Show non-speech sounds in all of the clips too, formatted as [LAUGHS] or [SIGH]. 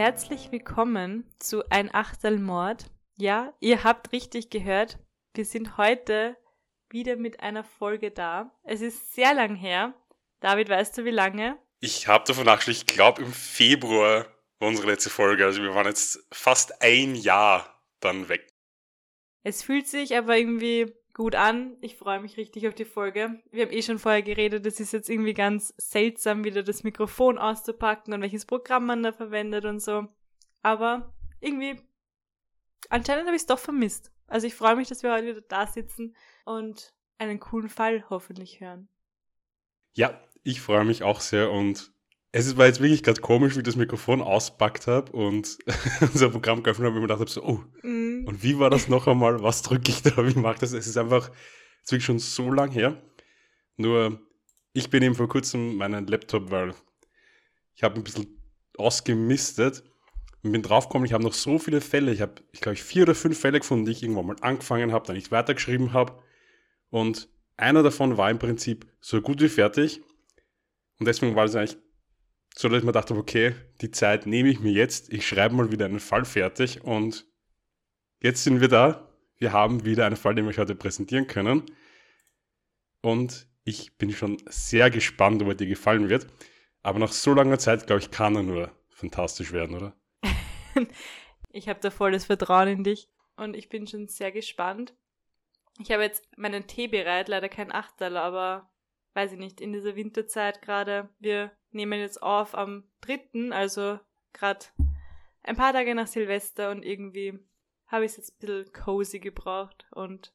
herzlich willkommen zu Ein Achtelmord. Ja, ihr habt richtig gehört. Wir sind heute wieder mit einer Folge da. Es ist sehr lang her. David, weißt du wie lange? Ich habe davon nachgeschaut, ich glaube im Februar war unsere letzte Folge. Also wir waren jetzt fast ein Jahr dann weg. Es fühlt sich aber irgendwie gut an. Ich freue mich richtig auf die Folge. Wir haben eh schon vorher geredet, es ist jetzt irgendwie ganz seltsam, wieder das Mikrofon auszupacken und welches Programm man da verwendet und so. Aber irgendwie, anscheinend habe ich es doch vermisst. Also ich freue mich, dass wir heute wieder da sitzen und einen coolen Fall hoffentlich hören. Ja, ich freue mich auch sehr und es war jetzt wirklich gerade komisch, wie ich das Mikrofon auspackt habe und [LAUGHS] unser Programm geöffnet habe und mir gedacht habe, so, oh, mm. und wie war das noch einmal? Was drücke ich da? Wie mache ich das? Es ist einfach jetzt wirklich schon so lang her. Nur, ich bin eben vor kurzem meinen Laptop, weil ich habe ein bisschen ausgemistet und bin draufgekommen, ich habe noch so viele Fälle. Ich habe, ich glaube, vier oder fünf Fälle gefunden, die ich irgendwann mal angefangen habe, dann nicht weitergeschrieben habe. Und einer davon war im Prinzip so gut wie fertig. Und deswegen war es eigentlich so, dass ich mir dachte, okay, die Zeit nehme ich mir jetzt. Ich schreibe mal wieder einen Fall fertig. Und jetzt sind wir da. Wir haben wieder einen Fall, den wir euch heute präsentieren können. Und ich bin schon sehr gespannt, ob er dir gefallen wird. Aber nach so langer Zeit, glaube ich, kann er nur fantastisch werden, oder? [LAUGHS] ich habe da volles Vertrauen in dich und ich bin schon sehr gespannt. Ich habe jetzt meinen Tee bereit, leider kein Achtel, aber weiß ich nicht, in dieser Winterzeit gerade. Wir nehmen jetzt auf am 3., also gerade ein paar Tage nach Silvester und irgendwie habe ich es jetzt ein bisschen cozy gebraucht und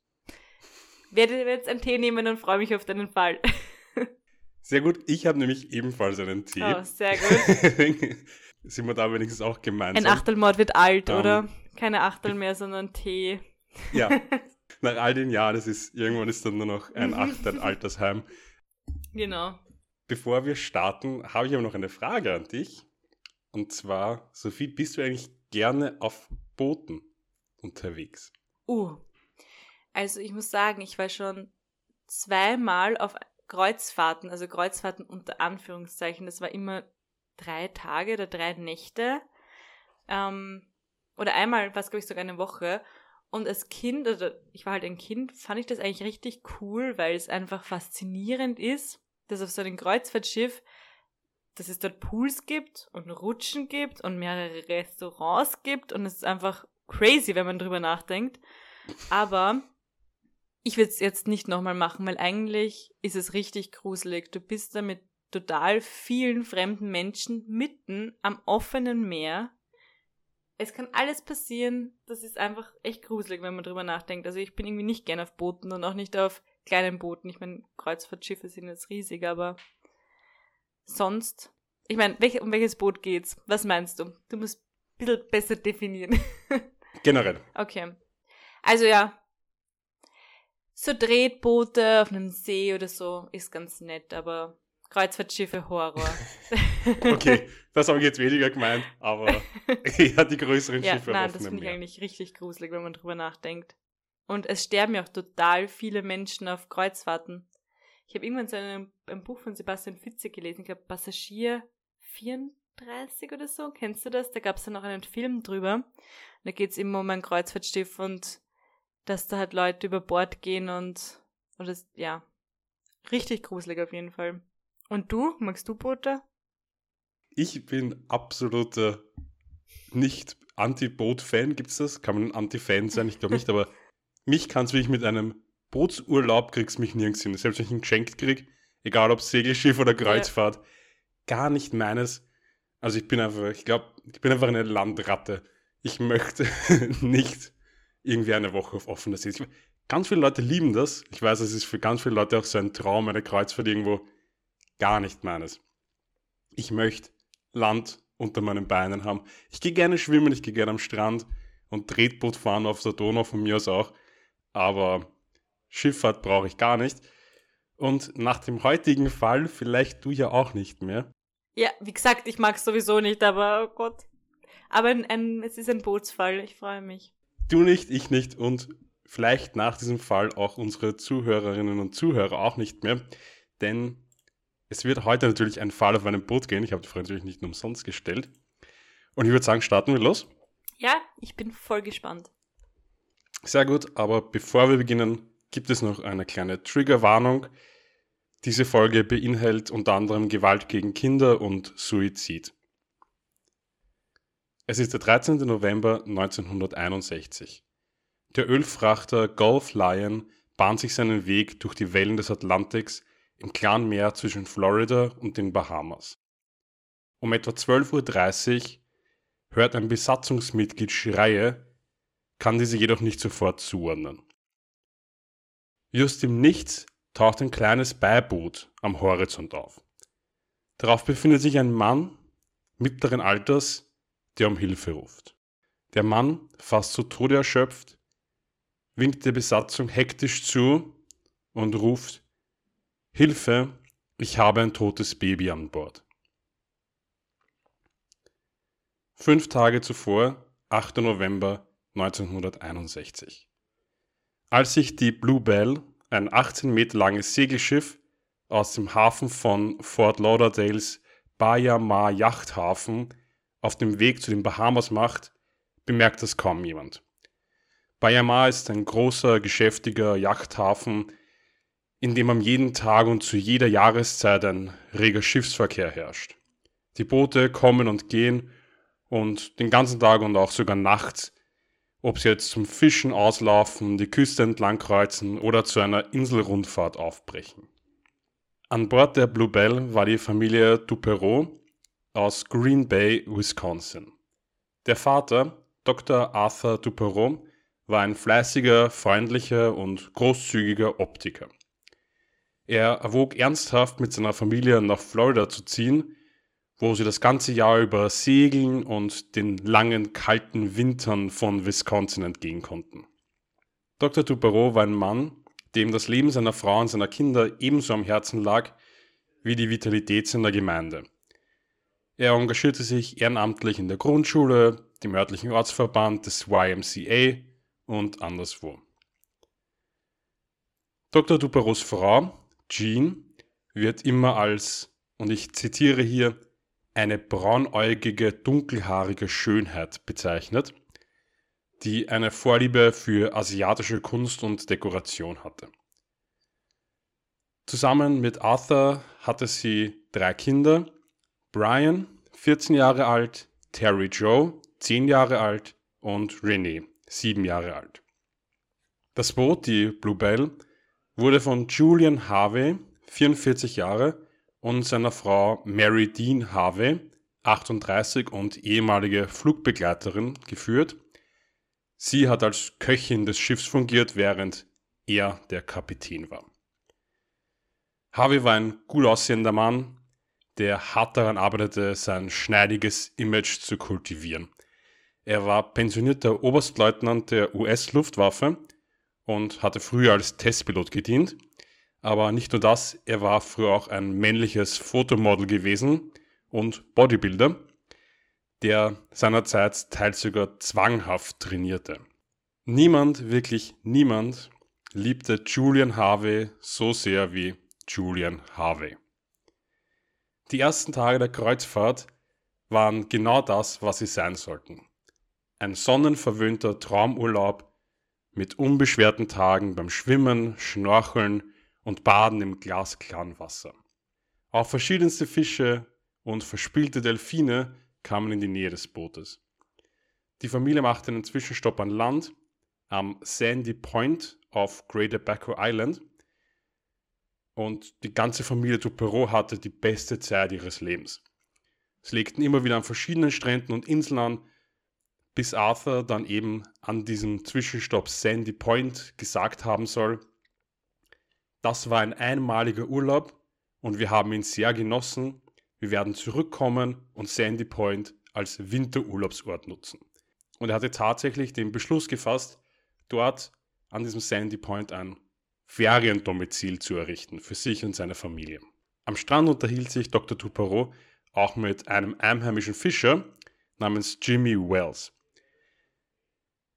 werde jetzt einen Tee nehmen und freue mich auf deinen Fall. [LAUGHS] Sehr gut, ich habe nämlich ebenfalls einen Tee. Oh, sehr gut. [LAUGHS] Sind wir da wenigstens auch gemeinsam. Ein Achtelmord wird alt, um, oder? Keine Achtel mehr, sondern Tee. Ja, [LAUGHS] nach all den Jahren, es ist, irgendwann ist dann nur noch ein Achtel Altersheim. Genau. Bevor wir starten, habe ich aber noch eine Frage an dich. Und zwar, Sophie, bist du eigentlich gerne auf Booten unterwegs? Uh, also ich muss sagen, ich war schon zweimal auf Kreuzfahrten, also Kreuzfahrten unter Anführungszeichen. Das war immer drei Tage oder drei Nächte. Ähm, oder einmal war es, glaube ich, sogar eine Woche. Und als Kind, oder ich war halt ein Kind, fand ich das eigentlich richtig cool, weil es einfach faszinierend ist, dass auf so einem Kreuzfahrtschiff, dass es dort Pools gibt und Rutschen gibt und mehrere Restaurants gibt und es ist einfach crazy, wenn man drüber nachdenkt. Aber ich würde es jetzt nicht nochmal machen, weil eigentlich ist es richtig gruselig. Du bist da mit total vielen fremden Menschen mitten am offenen Meer. Es kann alles passieren. Das ist einfach echt gruselig, wenn man drüber nachdenkt. Also ich bin irgendwie nicht gern auf Booten und auch nicht auf kleinen Booten. Ich meine, Kreuzfahrtschiffe sind jetzt riesig, aber sonst. Ich meine, welch, um welches Boot geht's? Was meinst du? Du musst ein bisschen besser definieren. [LAUGHS] Generell. Okay. Also ja. So Tretboote auf einem See oder so ist ganz nett, aber Kreuzfahrtschiffe Horror. [LAUGHS] okay, das habe ich jetzt weniger gemeint, aber [LAUGHS] eher die größeren ja, Schiffe. Nein, das finde ich eigentlich richtig gruselig, wenn man drüber nachdenkt. Und es sterben ja auch total viele Menschen auf Kreuzfahrten. Ich habe irgendwann so ein, ein, Buch von Sebastian Fitze gelesen, ich glaube Passagier 34 oder so. Kennst du das? Da gab es dann noch einen Film drüber. da geht es immer um ein Kreuzfahrtschiff und dass da halt Leute über Bord gehen und, und das, ja, richtig gruselig auf jeden Fall. Und du? Magst du Boote? Ich bin absoluter nicht Anti-Boot-Fan. Gibt es das? Kann man ein Anti-Fan sein? Ich glaube nicht, aber mich kannst du wirklich mit einem Bootsurlaub kriegst mich nirgends hin. Selbst wenn ich ihn geschenkt krieg, egal ob Segelschiff oder Kreuzfahrt, ja. gar nicht meines. Also ich bin einfach, ich glaube, ich bin einfach eine Landratte. Ich möchte [LAUGHS] nicht irgendwie eine Woche auf offener See. Ganz viele Leute lieben das. Ich weiß, es ist für ganz viele Leute auch so ein Traum, eine Kreuzfahrt irgendwo. Gar nicht meines. Ich möchte Land unter meinen Beinen haben. Ich gehe gerne schwimmen, ich gehe gerne am Strand und Tretboot fahren auf der Donau von mir aus auch aber Schifffahrt brauche ich gar nicht. Und nach dem heutigen Fall vielleicht du ja auch nicht mehr. Ja, wie gesagt, ich mag es sowieso nicht, aber oh Gott. Aber ein, ein, es ist ein Bootsfall, ich freue mich. Du nicht, ich nicht und vielleicht nach diesem Fall auch unsere Zuhörerinnen und Zuhörer auch nicht mehr. Denn es wird heute natürlich ein Fall auf einem Boot gehen. Ich habe die Frage natürlich nicht umsonst gestellt. Und ich würde sagen, starten wir los. Ja, ich bin voll gespannt. Sehr gut, aber bevor wir beginnen, gibt es noch eine kleine Triggerwarnung. Diese Folge beinhaltet unter anderem Gewalt gegen Kinder und Suizid. Es ist der 13. November 1961. Der Ölfrachter Gulf Lion bahnt sich seinen Weg durch die Wellen des Atlantiks im klaren Meer zwischen Florida und den Bahamas. Um etwa 12.30 Uhr hört ein Besatzungsmitglied Schreie, kann diese jedoch nicht sofort zuordnen. Just im Nichts taucht ein kleines Beiboot am Horizont auf. Darauf befindet sich ein Mann mittleren Alters, der um Hilfe ruft. Der Mann, fast zu Tode erschöpft, winkt der Besatzung hektisch zu und ruft Hilfe, ich habe ein totes Baby an Bord. Fünf Tage zuvor, 8. November 1961. Als sich die Blue Bell, ein 18 Meter langes Segelschiff, aus dem Hafen von Fort Lauderdales Baja Mar Yachthafen auf dem Weg zu den Bahamas macht, bemerkt das kaum jemand. Baja Mar ist ein großer, geschäftiger Yachthafen, in dem am jeden Tag und zu jeder Jahreszeit ein reger Schiffsverkehr herrscht. Die Boote kommen und gehen und den ganzen Tag und auch sogar nachts ob sie jetzt zum Fischen auslaufen, die Küste entlang kreuzen oder zu einer Inselrundfahrt aufbrechen. An Bord der Blue Bell war die Familie Duperreau aus Green Bay, Wisconsin. Der Vater, Dr. Arthur Duperreau, war ein fleißiger, freundlicher und großzügiger Optiker. Er erwog ernsthaft, mit seiner Familie nach Florida zu ziehen, wo sie das ganze Jahr über segeln und den langen, kalten Wintern von Wisconsin entgehen konnten. Dr. Duperreau war ein Mann, dem das Leben seiner Frau und seiner Kinder ebenso am Herzen lag wie die Vitalität seiner Gemeinde. Er engagierte sich ehrenamtlich in der Grundschule, dem örtlichen Ortsverband des YMCA und anderswo. Dr. Duperreaus Frau, Jean, wird immer als, und ich zitiere hier, eine braunäugige, dunkelhaarige Schönheit bezeichnet, die eine Vorliebe für asiatische Kunst und Dekoration hatte. Zusammen mit Arthur hatte sie drei Kinder, Brian, 14 Jahre alt, Terry Joe, 10 Jahre alt und Renee, 7 Jahre alt. Das Boot, die Bluebell, wurde von Julian Harvey, 44 Jahre, und seiner Frau Mary Dean Harvey, 38 und ehemalige Flugbegleiterin, geführt. Sie hat als Köchin des Schiffs fungiert, während er der Kapitän war. Harvey war ein gut aussehender Mann, der hart daran arbeitete, sein schneidiges Image zu kultivieren. Er war pensionierter Oberstleutnant der US-Luftwaffe und hatte früher als Testpilot gedient aber nicht nur das, er war früher auch ein männliches Fotomodel gewesen und Bodybuilder, der seinerzeit teils sogar zwanghaft trainierte. Niemand, wirklich niemand, liebte Julian Harvey so sehr wie Julian Harvey. Die ersten Tage der Kreuzfahrt waren genau das, was sie sein sollten. Ein sonnenverwöhnter Traumurlaub mit unbeschwerten Tagen beim Schwimmen, Schnorcheln, und baden im glasklaren Wasser. Auch verschiedenste Fische und verspielte Delfine kamen in die Nähe des Bootes. Die Familie machte einen Zwischenstopp an Land am Sandy Point auf Great Abaco Island und die ganze Familie Duperreau hatte die beste Zeit ihres Lebens. Sie legten immer wieder an verschiedenen Stränden und Inseln an, bis Arthur dann eben an diesem Zwischenstopp Sandy Point gesagt haben soll, das war ein einmaliger Urlaub und wir haben ihn sehr genossen. Wir werden zurückkommen und Sandy Point als Winterurlaubsort nutzen. Und er hatte tatsächlich den Beschluss gefasst, dort an diesem Sandy Point ein Feriendomizil zu errichten für sich und seine Familie. Am Strand unterhielt sich Dr. Duperreau auch mit einem einheimischen Fischer namens Jimmy Wells.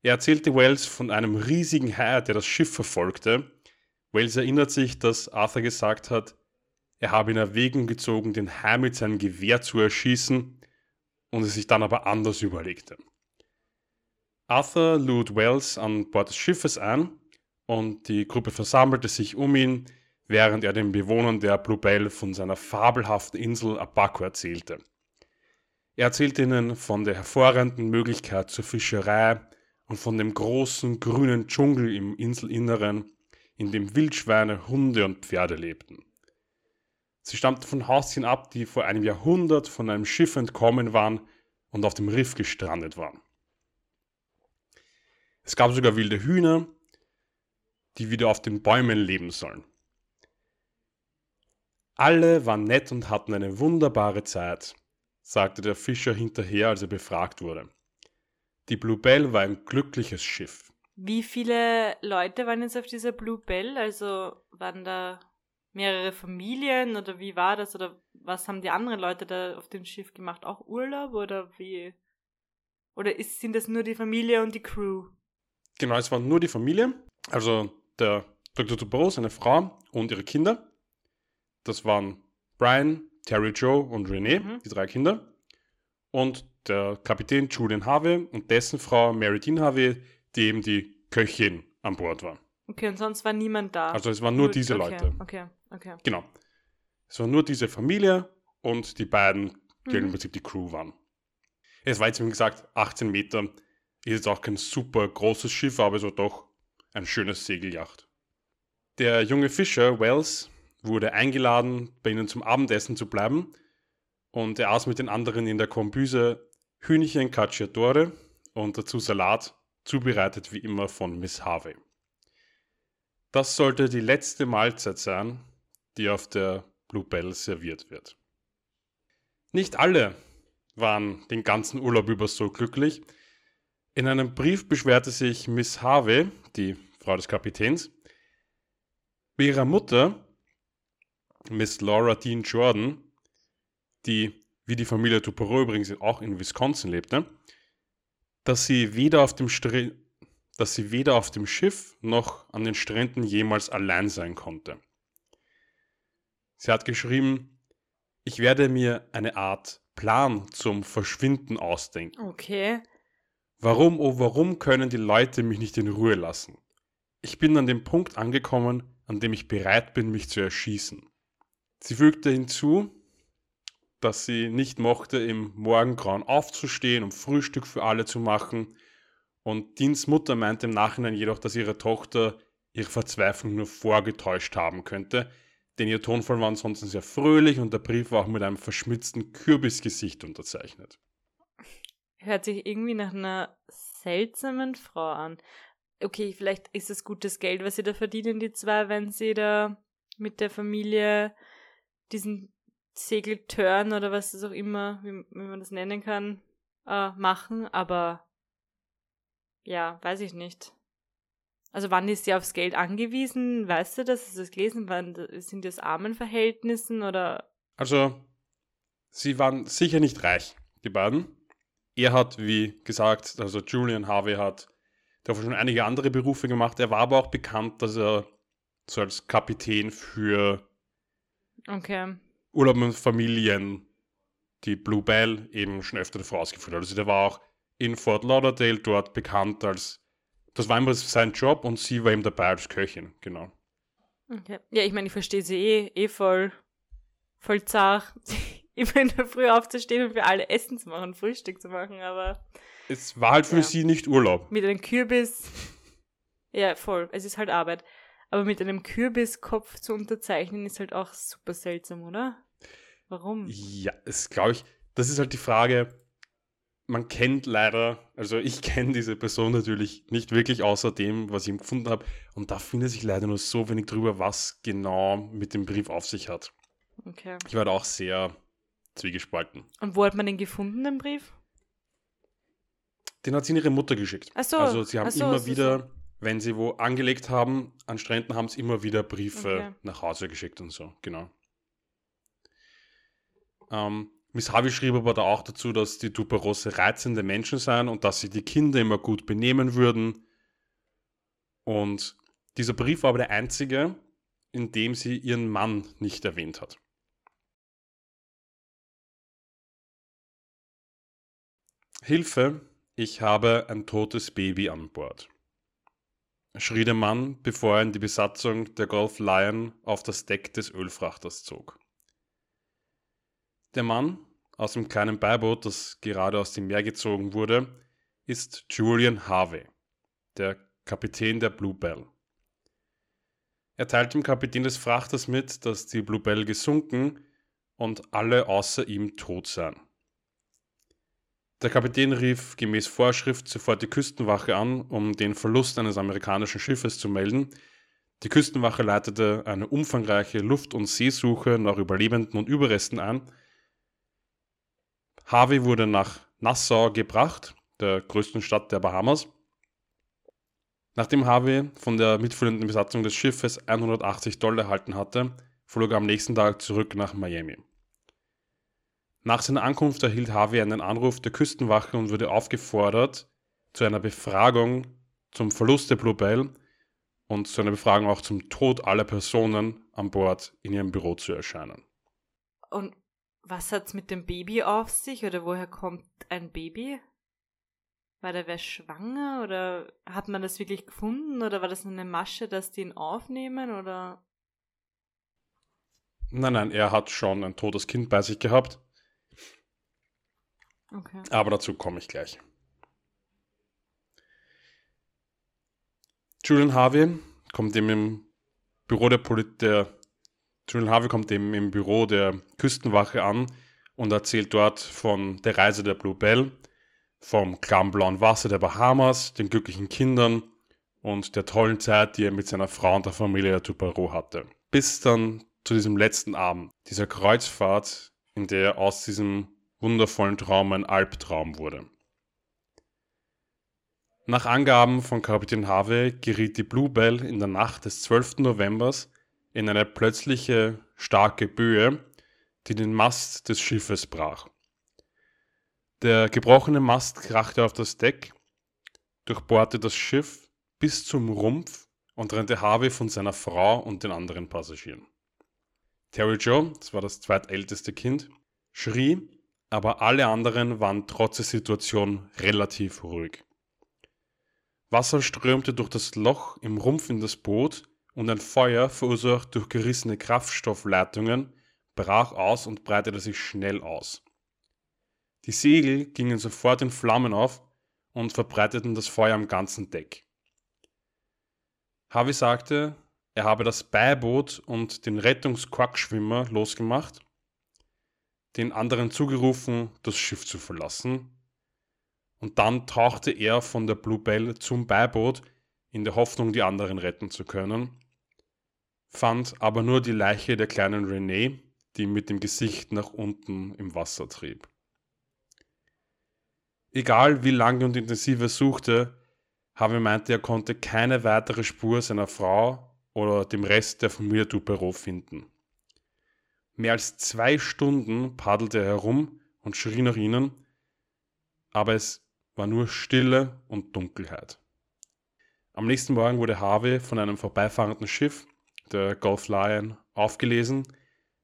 Er erzählte Wells von einem riesigen Hai, der das Schiff verfolgte Wells erinnert sich, dass Arthur gesagt hat, er habe in Erwägung gezogen, den Hai mit seinem Gewehr zu erschießen und es sich dann aber anders überlegte. Arthur lud Wells an Bord des Schiffes ein und die Gruppe versammelte sich um ihn, während er den Bewohnern der Bluebell von seiner fabelhaften Insel Abaco erzählte. Er erzählte ihnen von der hervorragenden Möglichkeit zur Fischerei und von dem großen grünen Dschungel im Inselinneren, in dem Wildschweine, Hunde und Pferde lebten. Sie stammten von Haustieren ab, die vor einem Jahrhundert von einem Schiff entkommen waren und auf dem Riff gestrandet waren. Es gab sogar wilde Hühner, die wieder auf den Bäumen leben sollen. Alle waren nett und hatten eine wunderbare Zeit, sagte der Fischer hinterher, als er befragt wurde. Die Bluebell war ein glückliches Schiff. Wie viele Leute waren jetzt auf dieser Bluebell? Also waren da mehrere Familien oder wie war das? Oder was haben die anderen Leute da auf dem Schiff gemacht? Auch Urlaub oder wie? Oder ist, sind das nur die Familie und die Crew? Genau, es war nur die Familie. Also der Dr. Dubrow, seine Frau und ihre Kinder. Das waren Brian, Terry Joe und Renee, mhm. die drei Kinder. Und der Kapitän Julian Harvey und dessen Frau Mary Dean Harvey, die eben die Köchin an Bord war. Okay, und sonst war niemand da. Also es waren nur Gut, diese okay, Leute. Okay, okay. Genau. Es war nur diese Familie und die beiden, die mhm. im Prinzip die Crew waren. Es war jetzt, wie gesagt, 18 Meter. Ist jetzt auch kein super großes Schiff, aber es war doch ein schönes Segeljacht. Der junge Fischer, Wells, wurde eingeladen, bei ihnen zum Abendessen zu bleiben. Und er aß mit den anderen in der Kombüse Hühnchen Cacciatore und dazu Salat, zubereitet wie immer von Miss Harvey. Das sollte die letzte Mahlzeit sein, die auf der Bluebell serviert wird. Nicht alle waren den ganzen Urlaub über so glücklich. In einem Brief beschwerte sich Miss Harvey, die Frau des Kapitäns, bei ihrer Mutter, Miss Laura Dean Jordan, die wie die Familie Dupereau übrigens auch in Wisconsin lebte, dass sie weder auf dem Str dass sie weder auf dem Schiff noch an den Stränden jemals allein sein konnte. Sie hat geschrieben, ich werde mir eine Art Plan zum Verschwinden ausdenken. Okay. Warum, oh warum können die Leute mich nicht in Ruhe lassen? Ich bin an dem Punkt angekommen, an dem ich bereit bin, mich zu erschießen. Sie fügte hinzu, dass sie nicht mochte, im Morgengrauen aufzustehen, um Frühstück für alle zu machen. Und Deans Mutter meinte im Nachhinein jedoch, dass ihre Tochter ihre Verzweiflung nur vorgetäuscht haben könnte, denn ihr Tonfall war ansonsten sehr fröhlich und der Brief war auch mit einem verschmitzten Kürbisgesicht unterzeichnet. Hört sich irgendwie nach einer seltsamen Frau an. Okay, vielleicht ist es gutes Geld, was sie da verdienen, die zwei, wenn sie da mit der Familie diesen Segeltörn oder was es auch immer, wie, wie man das nennen kann, äh, machen, aber ja, weiß ich nicht. Also wann ist sie aufs Geld angewiesen? Weißt du das? Hast du das gelesen? Wann, sind das Armenverhältnissen oder? Also, sie waren sicher nicht reich, die beiden. Er hat, wie gesagt, also Julian Harvey hat dafür schon einige andere Berufe gemacht. Er war aber auch bekannt, dass er so als Kapitän für okay. Urlaub mit Familien, die Bluebell eben schon öfter davor ausgeführt hat. Also der war auch in Fort Lauderdale dort bekannt als, das war immer sein Job und sie war eben dabei als Köchin, genau. Okay. Ja, ich meine, ich verstehe sie eh, eh voll, voll zart, [LAUGHS] immer in der Früh aufzustehen und für alle Essen zu machen, Frühstück zu machen, aber. Es war halt für ja. sie nicht Urlaub. Mit einem Kürbis. Ja, voll. Es ist halt Arbeit. Aber mit einem Kürbiskopf zu unterzeichnen ist halt auch super seltsam, oder? Warum? Ja, es glaube ich, das ist halt die Frage. Man kennt leider, also ich [LAUGHS] kenne diese Person natürlich nicht wirklich außer dem, was ich ihm gefunden habe. Und da findet sich leider nur so wenig drüber, was genau mit dem Brief auf sich hat. Okay. Ich war da auch sehr zwiegespalten. Und wo hat man den gefunden, den Brief? Den hat sie ihre Mutter geschickt. Ach so. Also sie haben so, immer so, wieder wenn sie wo angelegt haben, an Stränden haben sie immer wieder Briefe okay. nach Hause geschickt und so, genau. Ähm, Miss Harvey schrieb aber da auch dazu, dass die Duperose reizende Menschen seien und dass sie die Kinder immer gut benehmen würden. Und dieser Brief war aber der einzige, in dem sie ihren Mann nicht erwähnt hat. Hilfe, ich habe ein totes Baby an Bord, schrie der Mann, bevor er in die Besatzung der Golf Lion auf das Deck des Ölfrachters zog. Der Mann aus dem kleinen Beiboot, das gerade aus dem Meer gezogen wurde, ist Julian Harvey, der Kapitän der Bluebell. Er teilt dem Kapitän des Frachters mit, dass die Bluebell gesunken und alle außer ihm tot seien. Der Kapitän rief gemäß Vorschrift sofort die Küstenwache an, um den Verlust eines amerikanischen Schiffes zu melden. Die Küstenwache leitete eine umfangreiche Luft- und Seesuche nach Überlebenden und Überresten ein. Harvey wurde nach Nassau gebracht, der größten Stadt der Bahamas. Nachdem Harvey von der mitführenden Besatzung des Schiffes 180 Dollar erhalten hatte, flog er am nächsten Tag zurück nach Miami. Nach seiner Ankunft erhielt Harvey einen Anruf der Küstenwache und wurde aufgefordert, zu einer Befragung zum Verlust der Bluebell und zu einer Befragung auch zum Tod aller Personen an Bord in ihrem Büro zu erscheinen. Und was hat es mit dem Baby auf sich oder woher kommt ein Baby? War der wer schwanger oder hat man das wirklich gefunden oder war das eine Masche, dass die ihn aufnehmen oder? Nein, nein, er hat schon ein totes Kind bei sich gehabt Okay. Aber dazu komme ich gleich. Julian Harvey kommt dem im Büro der, Polit der Julian Harvey kommt dem im Büro der Küstenwache an und erzählt dort von der Reise der Blue Bell, vom klaren blauen Wasser der Bahamas, den glücklichen Kindern und der tollen Zeit, die er mit seiner Frau und der Familie der Tuparo hatte. Bis dann zu diesem letzten Abend, dieser Kreuzfahrt, in der er aus diesem wundervollen Traum ein Albtraum wurde. Nach Angaben von Kapitän Harvey geriet die Bluebell in der Nacht des 12. November in eine plötzliche starke Böe, die den Mast des Schiffes brach. Der gebrochene Mast krachte auf das Deck, durchbohrte das Schiff bis zum Rumpf und trennte Harvey von seiner Frau und den anderen Passagieren. Terry Joe, das war das zweitälteste Kind, schrie aber alle anderen waren trotz der Situation relativ ruhig. Wasser strömte durch das Loch im Rumpf in das Boot und ein Feuer, verursacht durch gerissene Kraftstoffleitungen, brach aus und breitete sich schnell aus. Die Segel gingen sofort in Flammen auf und verbreiteten das Feuer am ganzen Deck. Harvey sagte, er habe das Beiboot und den Rettungsquackschwimmer losgemacht den anderen zugerufen, das Schiff zu verlassen. Und dann tauchte er von der Bluebell zum Beiboot in der Hoffnung, die anderen retten zu können, fand aber nur die Leiche der kleinen Renee, die mit dem Gesicht nach unten im Wasser trieb. Egal wie lange und intensiv er suchte, Harvey meinte, er konnte keine weitere Spur seiner Frau oder dem Rest der Familie Dupero finden. Mehr als zwei Stunden paddelte er herum und schrie nach ihnen, aber es war nur Stille und Dunkelheit. Am nächsten Morgen wurde Harvey von einem vorbeifahrenden Schiff, der Gulf Lion, aufgelesen.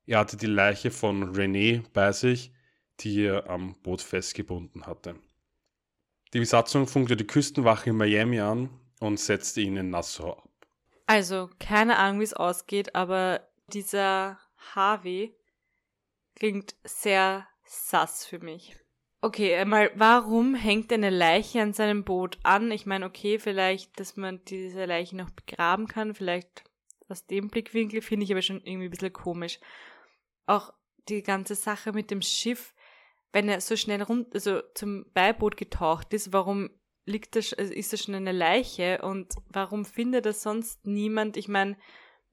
Er hatte die Leiche von René bei sich, die er am Boot festgebunden hatte. Die Besatzung funkte die Küstenwache in Miami an und setzte ihn in Nassau ab. Also, keine Ahnung, wie es ausgeht, aber dieser Harvey klingt sehr sass für mich. Okay, einmal, warum hängt eine Leiche an seinem Boot an? Ich meine, okay, vielleicht, dass man diese Leiche noch begraben kann, vielleicht aus dem Blickwinkel finde ich aber schon irgendwie ein bisschen komisch. Auch die ganze Sache mit dem Schiff, wenn er so schnell rund, also zum Beiboot getaucht ist, warum liegt das, also ist das schon eine Leiche und warum findet das sonst niemand? Ich meine,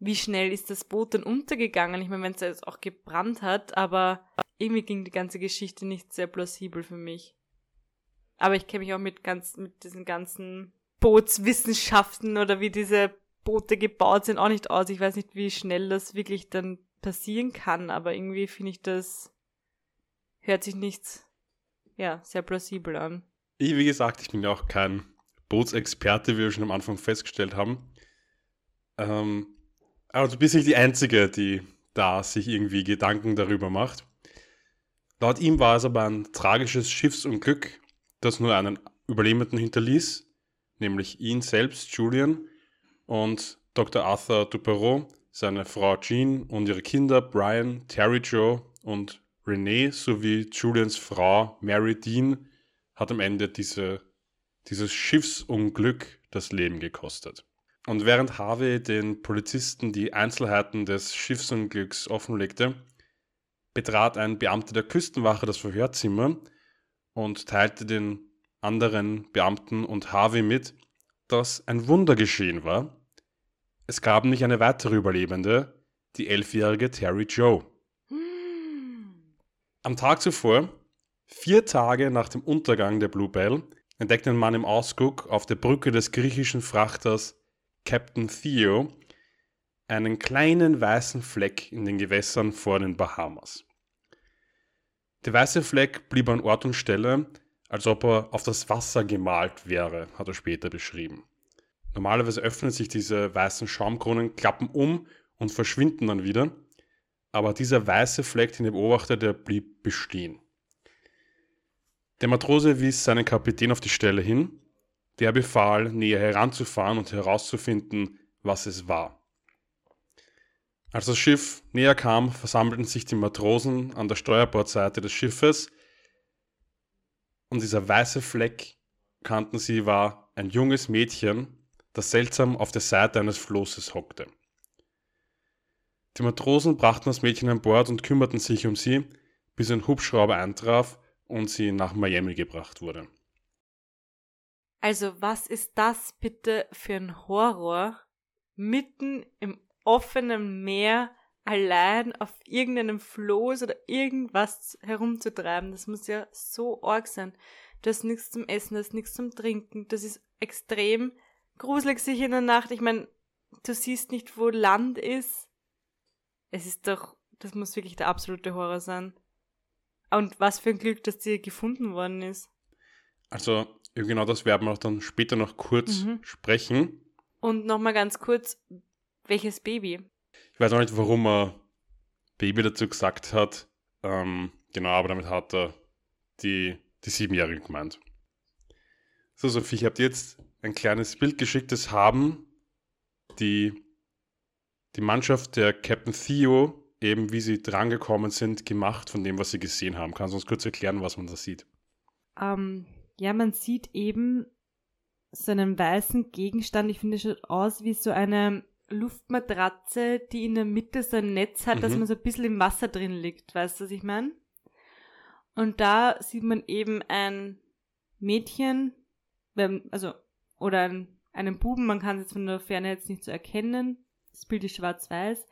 wie schnell ist das Boot denn untergegangen? Ich meine, wenn es jetzt auch gebrannt hat, aber irgendwie ging die ganze Geschichte nicht sehr plausibel für mich. Aber ich kenne mich auch mit ganz, mit diesen ganzen Bootswissenschaften oder wie diese Boote gebaut sind auch nicht aus. Ich weiß nicht, wie schnell das wirklich dann passieren kann, aber irgendwie finde ich das, hört sich nichts, ja, sehr plausibel an. Ich, wie gesagt, ich bin ja auch kein Bootsexperte, wie wir schon am Anfang festgestellt haben. Ähm, also du bist nicht die Einzige, die da sich irgendwie Gedanken darüber macht. Laut ihm war es aber ein tragisches Schiffsunglück, das nur einen Überlebenden hinterließ, nämlich ihn selbst, Julian, und Dr. Arthur Duperreau, seine Frau Jean und ihre Kinder Brian, Terry Joe und Renee sowie Julians Frau Mary Dean hat am Ende diese, dieses Schiffsunglück das Leben gekostet. Und während Harvey den Polizisten die Einzelheiten des Schiffsunglücks offenlegte, betrat ein Beamter der Küstenwache das Verhörzimmer und teilte den anderen Beamten und Harvey mit, dass ein Wunder geschehen war. Es gab nicht eine weitere Überlebende, die elfjährige Terry Joe. Am Tag zuvor, vier Tage nach dem Untergang der Bluebell, entdeckte ein Mann im Ausguck auf der Brücke des griechischen Frachters Captain Theo einen kleinen weißen Fleck in den Gewässern vor den Bahamas. Der weiße Fleck blieb an Ort und Stelle, als ob er auf das Wasser gemalt wäre, hat er später beschrieben. Normalerweise öffnen sich diese weißen Schaumkronen, klappen um und verschwinden dann wieder, aber dieser weiße Fleck, den er beobachtet, blieb bestehen. Der Matrose wies seinen Kapitän auf die Stelle hin, der befahl, näher heranzufahren und herauszufinden, was es war. Als das Schiff näher kam, versammelten sich die Matrosen an der Steuerbordseite des Schiffes und dieser weiße Fleck, kannten sie, war ein junges Mädchen, das seltsam auf der Seite eines Flosses hockte. Die Matrosen brachten das Mädchen an Bord und kümmerten sich um sie, bis ein Hubschrauber eintraf und sie nach Miami gebracht wurde. Also was ist das bitte für ein Horror? Mitten im offenen Meer allein auf irgendeinem Floß oder irgendwas herumzutreiben. Das muss ja so arg sein. Du hast nichts zum Essen, du hast nichts zum Trinken. Das ist extrem gruselig sich in der Nacht. Ich meine, du siehst nicht, wo Land ist. Es ist doch, das muss wirklich der absolute Horror sein. Und was für ein Glück, dass die gefunden worden ist. Also, genau das werden wir auch dann später noch kurz mhm. sprechen. Und nochmal ganz kurz, welches Baby? Ich weiß auch nicht, warum er Baby dazu gesagt hat. Ähm, genau, aber damit hat er die, die Siebenjährige gemeint. So, Sophie, ich habe dir jetzt ein kleines Bild geschickt. Das haben die, die Mannschaft der Captain Theo, eben wie sie drangekommen sind, gemacht von dem, was sie gesehen haben. Kannst du uns kurz erklären, was man da sieht? Ähm, ja, man sieht eben so einen weißen Gegenstand. Ich finde, es schaut aus wie so eine Luftmatratze, die in der Mitte so ein Netz hat, mhm. dass man so ein bisschen im Wasser drin liegt. Weißt du, was ich meine? Und da sieht man eben ein Mädchen, also, oder ein, einen Buben, man kann es jetzt von der Ferne jetzt nicht so erkennen. Das Bild ist schwarz-weiß,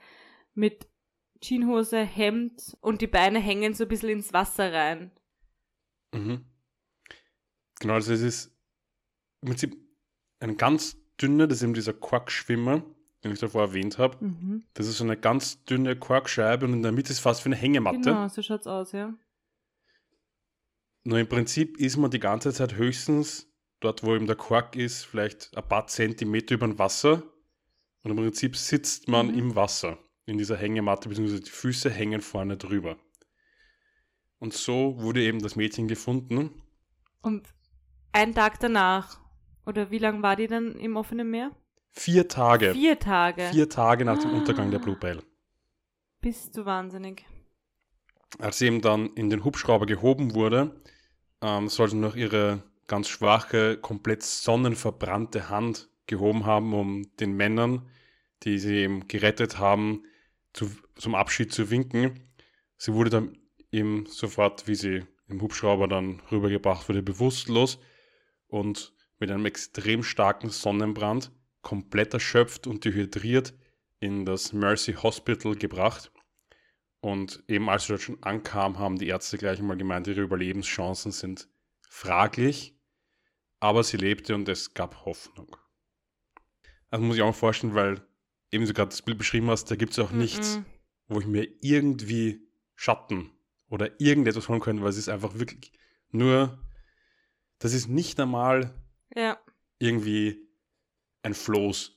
mit Jeanshose, Hemd und die Beine hängen so ein bisschen ins Wasser rein. Mhm. Genau, also es ist im Prinzip ein ganz dünner, das ist eben dieser Quackschwimmer, den ich davor erwähnt habe. Mhm. Das ist so eine ganz dünne Korkscheibe und in der Mitte ist fast wie eine Hängematte. Genau, so schaut's aus, ja. Nur im Prinzip ist man die ganze Zeit höchstens dort, wo eben der Kork ist, vielleicht ein paar Zentimeter über dem Wasser. Und im Prinzip sitzt man mhm. im Wasser, in dieser Hängematte, beziehungsweise die Füße hängen vorne drüber. Und so wurde eben das Mädchen gefunden. Und ein Tag danach, oder wie lange war die dann im offenen Meer? Vier Tage. Vier Tage. Vier Tage nach dem Untergang der Bluebell. Bist du wahnsinnig. Als sie eben dann in den Hubschrauber gehoben wurde, ähm, soll sie noch ihre ganz schwache, komplett sonnenverbrannte Hand gehoben haben, um den Männern, die sie eben gerettet haben, zu, zum Abschied zu winken. Sie wurde dann eben sofort, wie sie im Hubschrauber dann rübergebracht wurde, bewusstlos und mit einem extrem starken Sonnenbrand komplett erschöpft und dehydriert in das Mercy Hospital gebracht. Und eben als sie dort schon ankam, haben die Ärzte gleich einmal gemeint, ihre Überlebenschancen sind fraglich, aber sie lebte und es gab Hoffnung. Also muss ich auch mal vorstellen, weil eben du gerade das Bild beschrieben hast, da gibt es auch nichts, mm -mm. wo ich mir irgendwie Schatten oder irgendetwas holen könnte, weil es ist einfach wirklich nur, das ist nicht normal ja. irgendwie ein Floß.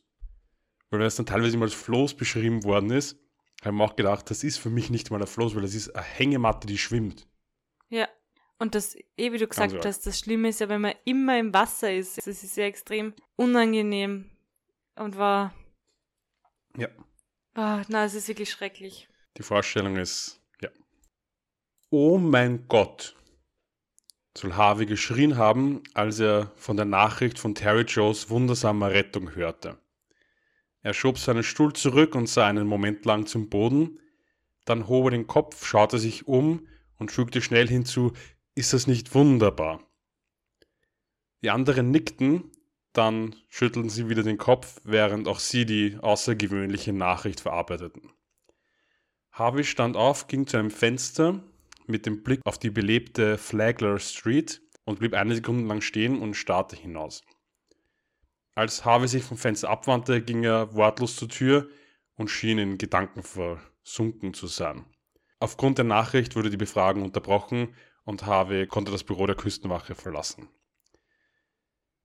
Weil das dann teilweise immer als Floß beschrieben worden ist, habe ich mir auch gedacht, das ist für mich nicht mal ein Floß, weil das ist eine Hängematte, die schwimmt. Ja. Und das, eh wie du gesagt hast, das Schlimme ist ja, wenn man immer im Wasser ist. Es ist ja extrem unangenehm und war. Ja. Oh, na, es ist wirklich schrecklich. Die Vorstellung ist, ja. Oh mein Gott, soll Harvey geschrien haben, als er von der Nachricht von Terry Joes wundersamer Rettung hörte. Er schob seinen Stuhl zurück und sah einen Moment lang zum Boden, dann hob er den Kopf, schaute sich um und fügte schnell hinzu, ist das nicht wunderbar? Die anderen nickten, dann schüttelten sie wieder den Kopf, während auch sie die außergewöhnliche Nachricht verarbeiteten. Harvey stand auf, ging zu einem Fenster mit dem Blick auf die belebte Flagler Street und blieb eine Sekunde lang stehen und starrte hinaus. Als Harvey sich vom Fenster abwandte, ging er wortlos zur Tür und schien in Gedanken versunken zu sein. Aufgrund der Nachricht wurde die Befragung unterbrochen und Harvey konnte das Büro der Küstenwache verlassen.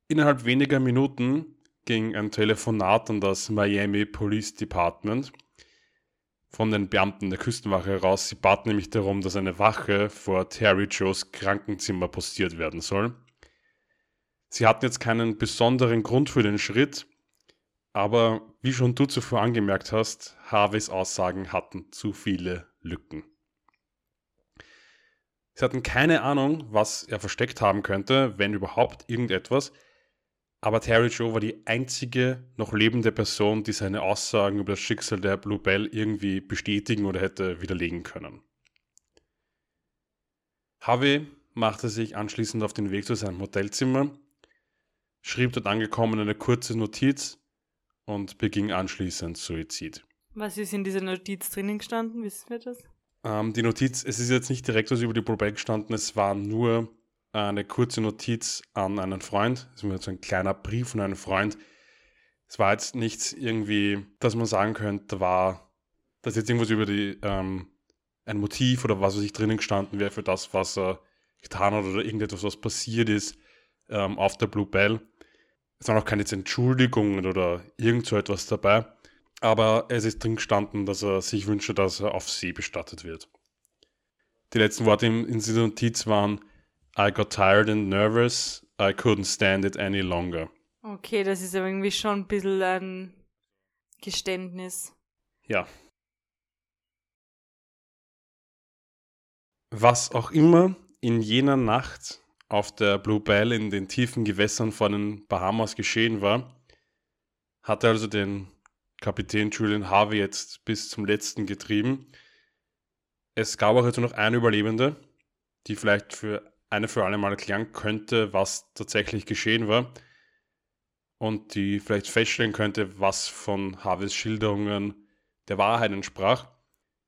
Innerhalb weniger Minuten ging ein Telefonat an das Miami Police Department von den Beamten der Küstenwache heraus. Sie baten nämlich darum, dass eine Wache vor Terry Joes Krankenzimmer postiert werden soll. Sie hatten jetzt keinen besonderen Grund für den Schritt, aber wie schon du zuvor angemerkt hast, Harveys Aussagen hatten zu viele Lücken. Sie hatten keine Ahnung, was er versteckt haben könnte, wenn überhaupt irgendetwas, aber Terry Joe war die einzige noch lebende Person, die seine Aussagen über das Schicksal der Bluebell irgendwie bestätigen oder hätte widerlegen können. Harvey machte sich anschließend auf den Weg zu seinem Hotelzimmer, schrieb dort angekommen eine kurze Notiz und beging anschließend Suizid. Was ist in dieser Notiz drinnen gestanden? Wissen wir das? Ähm, die Notiz, es ist jetzt nicht direkt was über die Bluebell gestanden, es war nur eine kurze Notiz an einen Freund. Das ist so ein kleiner Brief von einem Freund. Es war jetzt nichts irgendwie, dass man sagen könnte, war, dass jetzt irgendwas über die, ähm, ein Motiv oder was weiß ich drinnen gestanden wäre für das, was er getan hat oder irgendetwas, was passiert ist ähm, auf der Blue Bell. Es waren auch keine Entschuldigungen oder irgend so etwas dabei. Aber es ist drin gestanden, dass er sich wünsche, dass er auf See bestattet wird. Die letzten Worte in dieser Notiz waren, I got tired and nervous. I couldn't stand it any longer. Okay, das ist aber irgendwie schon ein bisschen ein Geständnis. Ja. Was auch immer in jener Nacht auf der Blue Bell in den tiefen Gewässern von den Bahamas geschehen war, hatte also den Kapitän Julian Harvey jetzt bis zum letzten getrieben. Es gab auch jetzt nur noch eine Überlebende, die vielleicht für eine für alle Mal erklären könnte, was tatsächlich geschehen war und die vielleicht feststellen könnte, was von Harveys Schilderungen der Wahrheit entsprach.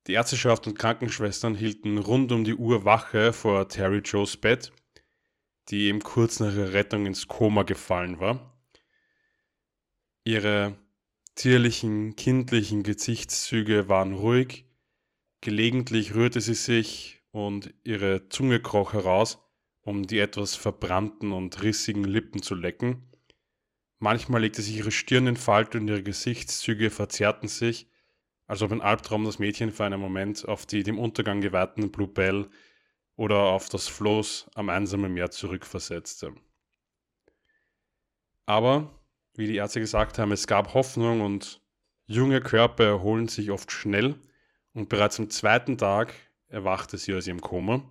Die Ärzteschaft und Krankenschwestern hielten rund um die Uhr Wache vor Terry Joes Bett, die eben kurz nach ihrer Rettung ins Koma gefallen war. Ihre zierlichen, kindlichen Gesichtszüge waren ruhig, gelegentlich rührte sie sich und ihre Zunge kroch heraus, um die etwas verbrannten und rissigen Lippen zu lecken. Manchmal legte sich ihre Stirn in Falte und ihre Gesichtszüge verzerrten sich, als ob ein Albtraum das Mädchen für einen Moment auf die dem Untergang geweihten Blue Bell oder auf das Floß am einsamen Meer zurückversetzte. Aber, wie die Ärzte gesagt haben, es gab Hoffnung und junge Körper erholen sich oft schnell und bereits am zweiten Tag erwachte sie aus ihrem Koma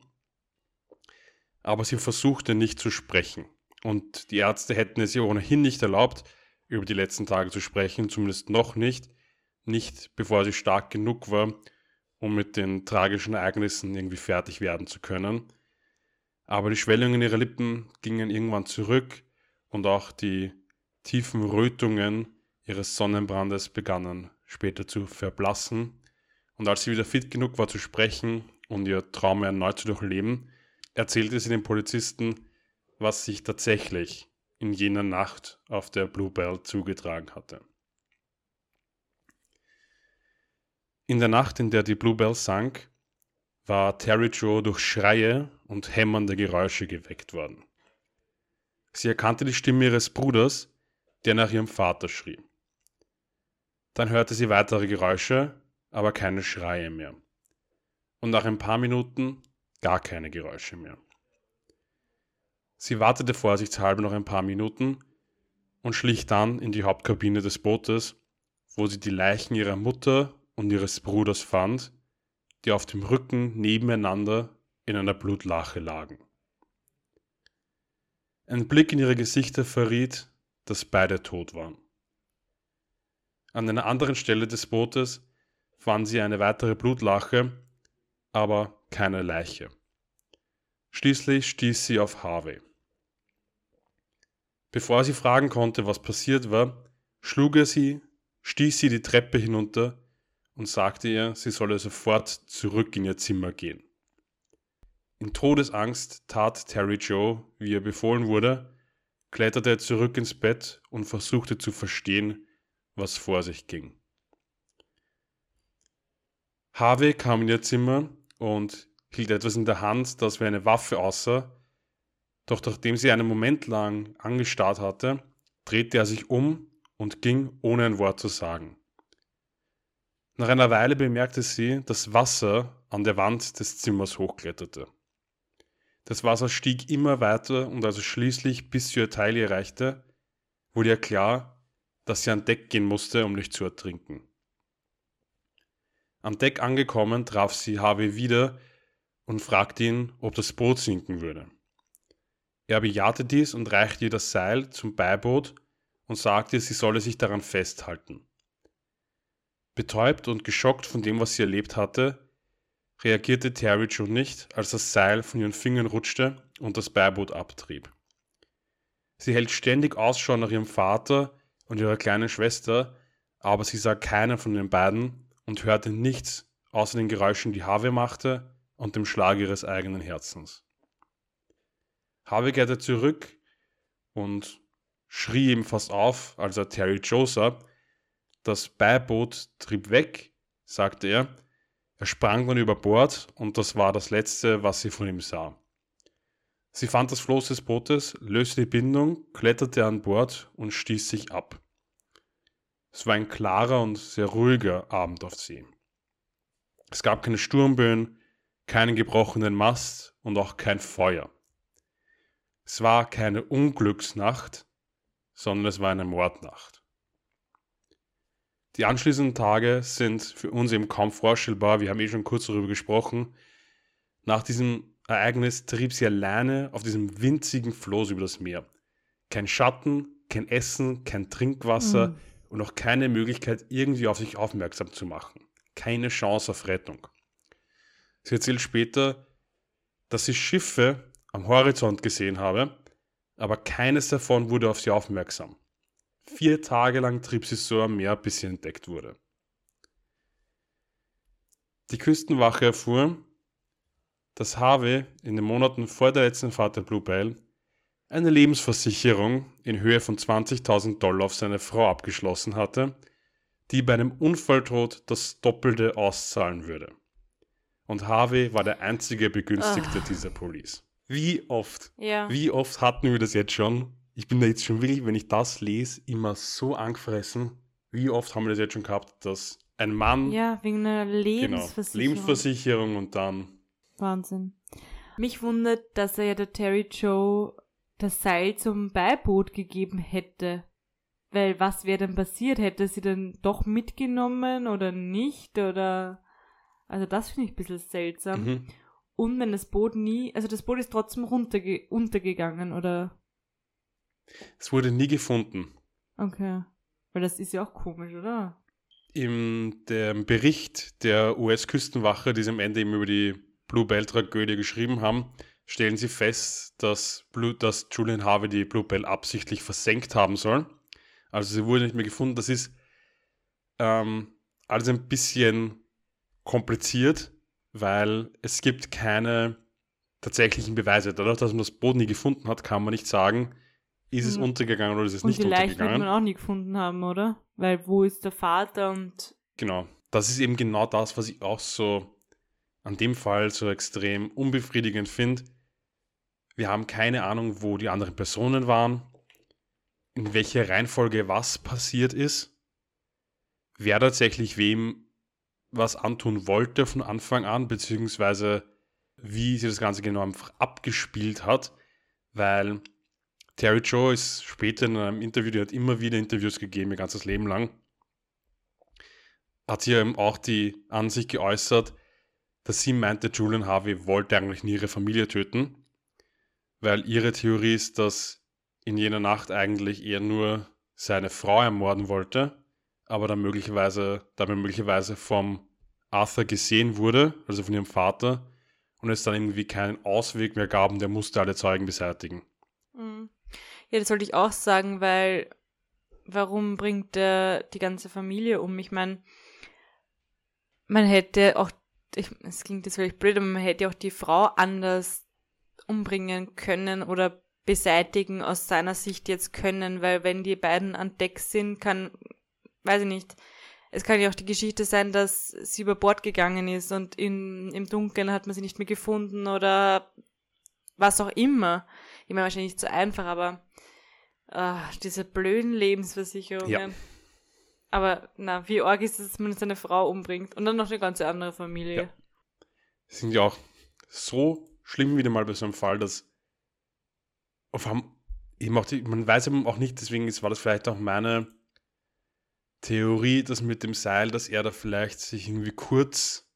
aber sie versuchte nicht zu sprechen. Und die Ärzte hätten es ihr ohnehin nicht erlaubt, über die letzten Tage zu sprechen, zumindest noch nicht, nicht bevor sie stark genug war, um mit den tragischen Ereignissen irgendwie fertig werden zu können. Aber die Schwellungen ihrer Lippen gingen irgendwann zurück und auch die tiefen Rötungen ihres Sonnenbrandes begannen später zu verblassen. Und als sie wieder fit genug war zu sprechen und ihr Traum erneut zu durchleben, erzählte sie den Polizisten, was sich tatsächlich in jener Nacht auf der Bluebell zugetragen hatte. In der Nacht, in der die Bluebell sank, war Terry Joe durch Schreie und hämmernde Geräusche geweckt worden. Sie erkannte die Stimme ihres Bruders, der nach ihrem Vater schrie. Dann hörte sie weitere Geräusche, aber keine Schreie mehr. Und nach ein paar Minuten gar keine Geräusche mehr. Sie wartete vorsichtshalber noch ein paar Minuten und schlich dann in die Hauptkabine des Bootes, wo sie die Leichen ihrer Mutter und ihres Bruders fand, die auf dem Rücken nebeneinander in einer Blutlache lagen. Ein Blick in ihre Gesichter verriet, dass beide tot waren. An einer anderen Stelle des Bootes fand sie eine weitere Blutlache, aber keine Leiche. Schließlich stieß sie auf Harvey. Bevor sie fragen konnte, was passiert war, schlug er sie, stieß sie die Treppe hinunter und sagte ihr, sie solle sofort zurück in ihr Zimmer gehen. In Todesangst tat Terry Joe, wie ihr befohlen wurde, kletterte er zurück ins Bett und versuchte zu verstehen, was vor sich ging. Harvey kam in ihr Zimmer und hielt etwas in der Hand, das wie eine Waffe aussah, doch nachdem sie einen Moment lang angestarrt hatte, drehte er sich um und ging, ohne ein Wort zu sagen. Nach einer Weile bemerkte sie, dass Wasser an der Wand des Zimmers hochkletterte. Das Wasser stieg immer weiter und als es schließlich bis zu ihr Taille erreichte, wurde ihr klar, dass sie an Deck gehen musste, um nicht zu ertrinken. Am Deck angekommen traf sie Harvey wieder und fragte ihn, ob das Boot sinken würde. Er bejahte dies und reichte ihr das Seil zum Beiboot und sagte, sie solle sich daran festhalten. Betäubt und geschockt von dem, was sie erlebt hatte, reagierte Terry Joe nicht, als das Seil von ihren Fingern rutschte und das Beiboot abtrieb. Sie hält ständig Ausschau nach ihrem Vater und ihrer kleinen Schwester, aber sie sah keinen von den beiden und hörte nichts außer den Geräuschen, die Harvey machte und dem Schlag ihres eigenen Herzens. Harvey kehrte zurück und schrie ihm fast auf, als er Terry Joe sah. Das Beiboot trieb weg, sagte er. Er sprang dann über Bord und das war das Letzte, was sie von ihm sah. Sie fand das Floß des Bootes, löste die Bindung, kletterte an Bord und stieß sich ab. Es war ein klarer und sehr ruhiger Abend auf See. Es gab keine Sturmböen, keinen gebrochenen Mast und auch kein Feuer. Es war keine Unglücksnacht, sondern es war eine Mordnacht. Die anschließenden Tage sind für uns eben kaum vorstellbar. Wir haben eh schon kurz darüber gesprochen. Nach diesem Ereignis trieb sie alleine auf diesem winzigen Floß über das Meer. Kein Schatten, kein Essen, kein Trinkwasser mhm. Und auch keine Möglichkeit, irgendwie auf sich aufmerksam zu machen. Keine Chance auf Rettung. Sie erzählt später, dass sie Schiffe am Horizont gesehen habe, aber keines davon wurde auf sie aufmerksam. Vier Tage lang trieb sie so am Meer, bis sie entdeckt wurde. Die Küstenwache erfuhr, dass Harvey in den Monaten vor der letzten Fahrt der Bluebell eine Lebensversicherung in Höhe von 20.000 Dollar auf seine Frau abgeschlossen hatte, die bei einem Unfalltod das Doppelte auszahlen würde. Und Harvey war der einzige Begünstigte oh. dieser Police. Wie oft? Ja. Wie oft hatten wir das jetzt schon? Ich bin da jetzt schon wirklich, wenn ich das lese, immer so angefressen. Wie oft haben wir das jetzt schon gehabt, dass ein Mann. Ja, wegen einer Lebensversicherung. Genau, Lebensversicherung und dann. Wahnsinn. Mich wundert, dass er ja der Terry Joe das Seil zum Beiboot gegeben hätte. Weil was wäre denn passiert? Hätte sie dann doch mitgenommen oder nicht? Oder. Also das finde ich ein bisschen seltsam. Mhm. Und wenn das Boot nie, also das Boot ist trotzdem runterge untergegangen, oder? Es wurde nie gefunden. Okay. Weil das ist ja auch komisch, oder? Im dem Bericht der US-Küstenwache, die sie am Ende eben über die Bluebell-Tragödie geschrieben haben, stellen sie fest, dass, Blue, dass Julian Harvey die Bluebell absichtlich versenkt haben soll. Also sie wurde nicht mehr gefunden. Das ist ähm, alles ein bisschen kompliziert, weil es gibt keine tatsächlichen Beweise. Dadurch, dass man das Boot nie gefunden hat, kann man nicht sagen, ist es mhm. untergegangen oder ist es und nicht untergegangen. Vielleicht wird man auch nie gefunden haben, oder? Weil wo ist der Vater und... Genau. Das ist eben genau das, was ich auch so an dem Fall so extrem unbefriedigend finde. Wir haben keine Ahnung, wo die anderen Personen waren, in welcher Reihenfolge was passiert ist, wer tatsächlich wem was antun wollte von Anfang an, beziehungsweise wie sie das Ganze genau einfach abgespielt hat, weil Terry Joe ist später in einem Interview, die hat immer wieder Interviews gegeben, ihr ganzes Leben lang, hat sie eben auch die Ansicht geäußert, dass sie meinte, Julian Harvey wollte eigentlich nie ihre Familie töten, weil ihre Theorie ist, dass in jener Nacht eigentlich eher nur seine Frau ermorden wollte, aber dann möglicherweise, damit möglicherweise vom Arthur gesehen wurde, also von ihrem Vater, und es dann irgendwie keinen Ausweg mehr gab und der musste alle Zeugen beseitigen. Mhm. Ja, das wollte ich auch sagen, weil warum bringt er die ganze Familie um? Ich meine, man hätte auch, es klingt jetzt vielleicht blöd, aber man hätte auch die Frau anders umbringen können oder beseitigen aus seiner Sicht jetzt können, weil wenn die beiden an Deck sind, kann, weiß ich nicht, es kann ja auch die Geschichte sein, dass sie über Bord gegangen ist und in, im Dunkeln hat man sie nicht mehr gefunden oder was auch immer. Ich meine, wahrscheinlich nicht so einfach, aber ach, diese blöden Lebensversicherungen. Ja. Aber na, wie arg ist es, dass man seine Frau umbringt und dann noch eine ganze andere Familie. Ja. Sind ja auch so schlimm wieder mal bei so einem Fall, dass auf eben auch die, man weiß eben auch nicht, deswegen war das vielleicht auch meine Theorie, dass mit dem Seil, dass er da vielleicht sich irgendwie kurz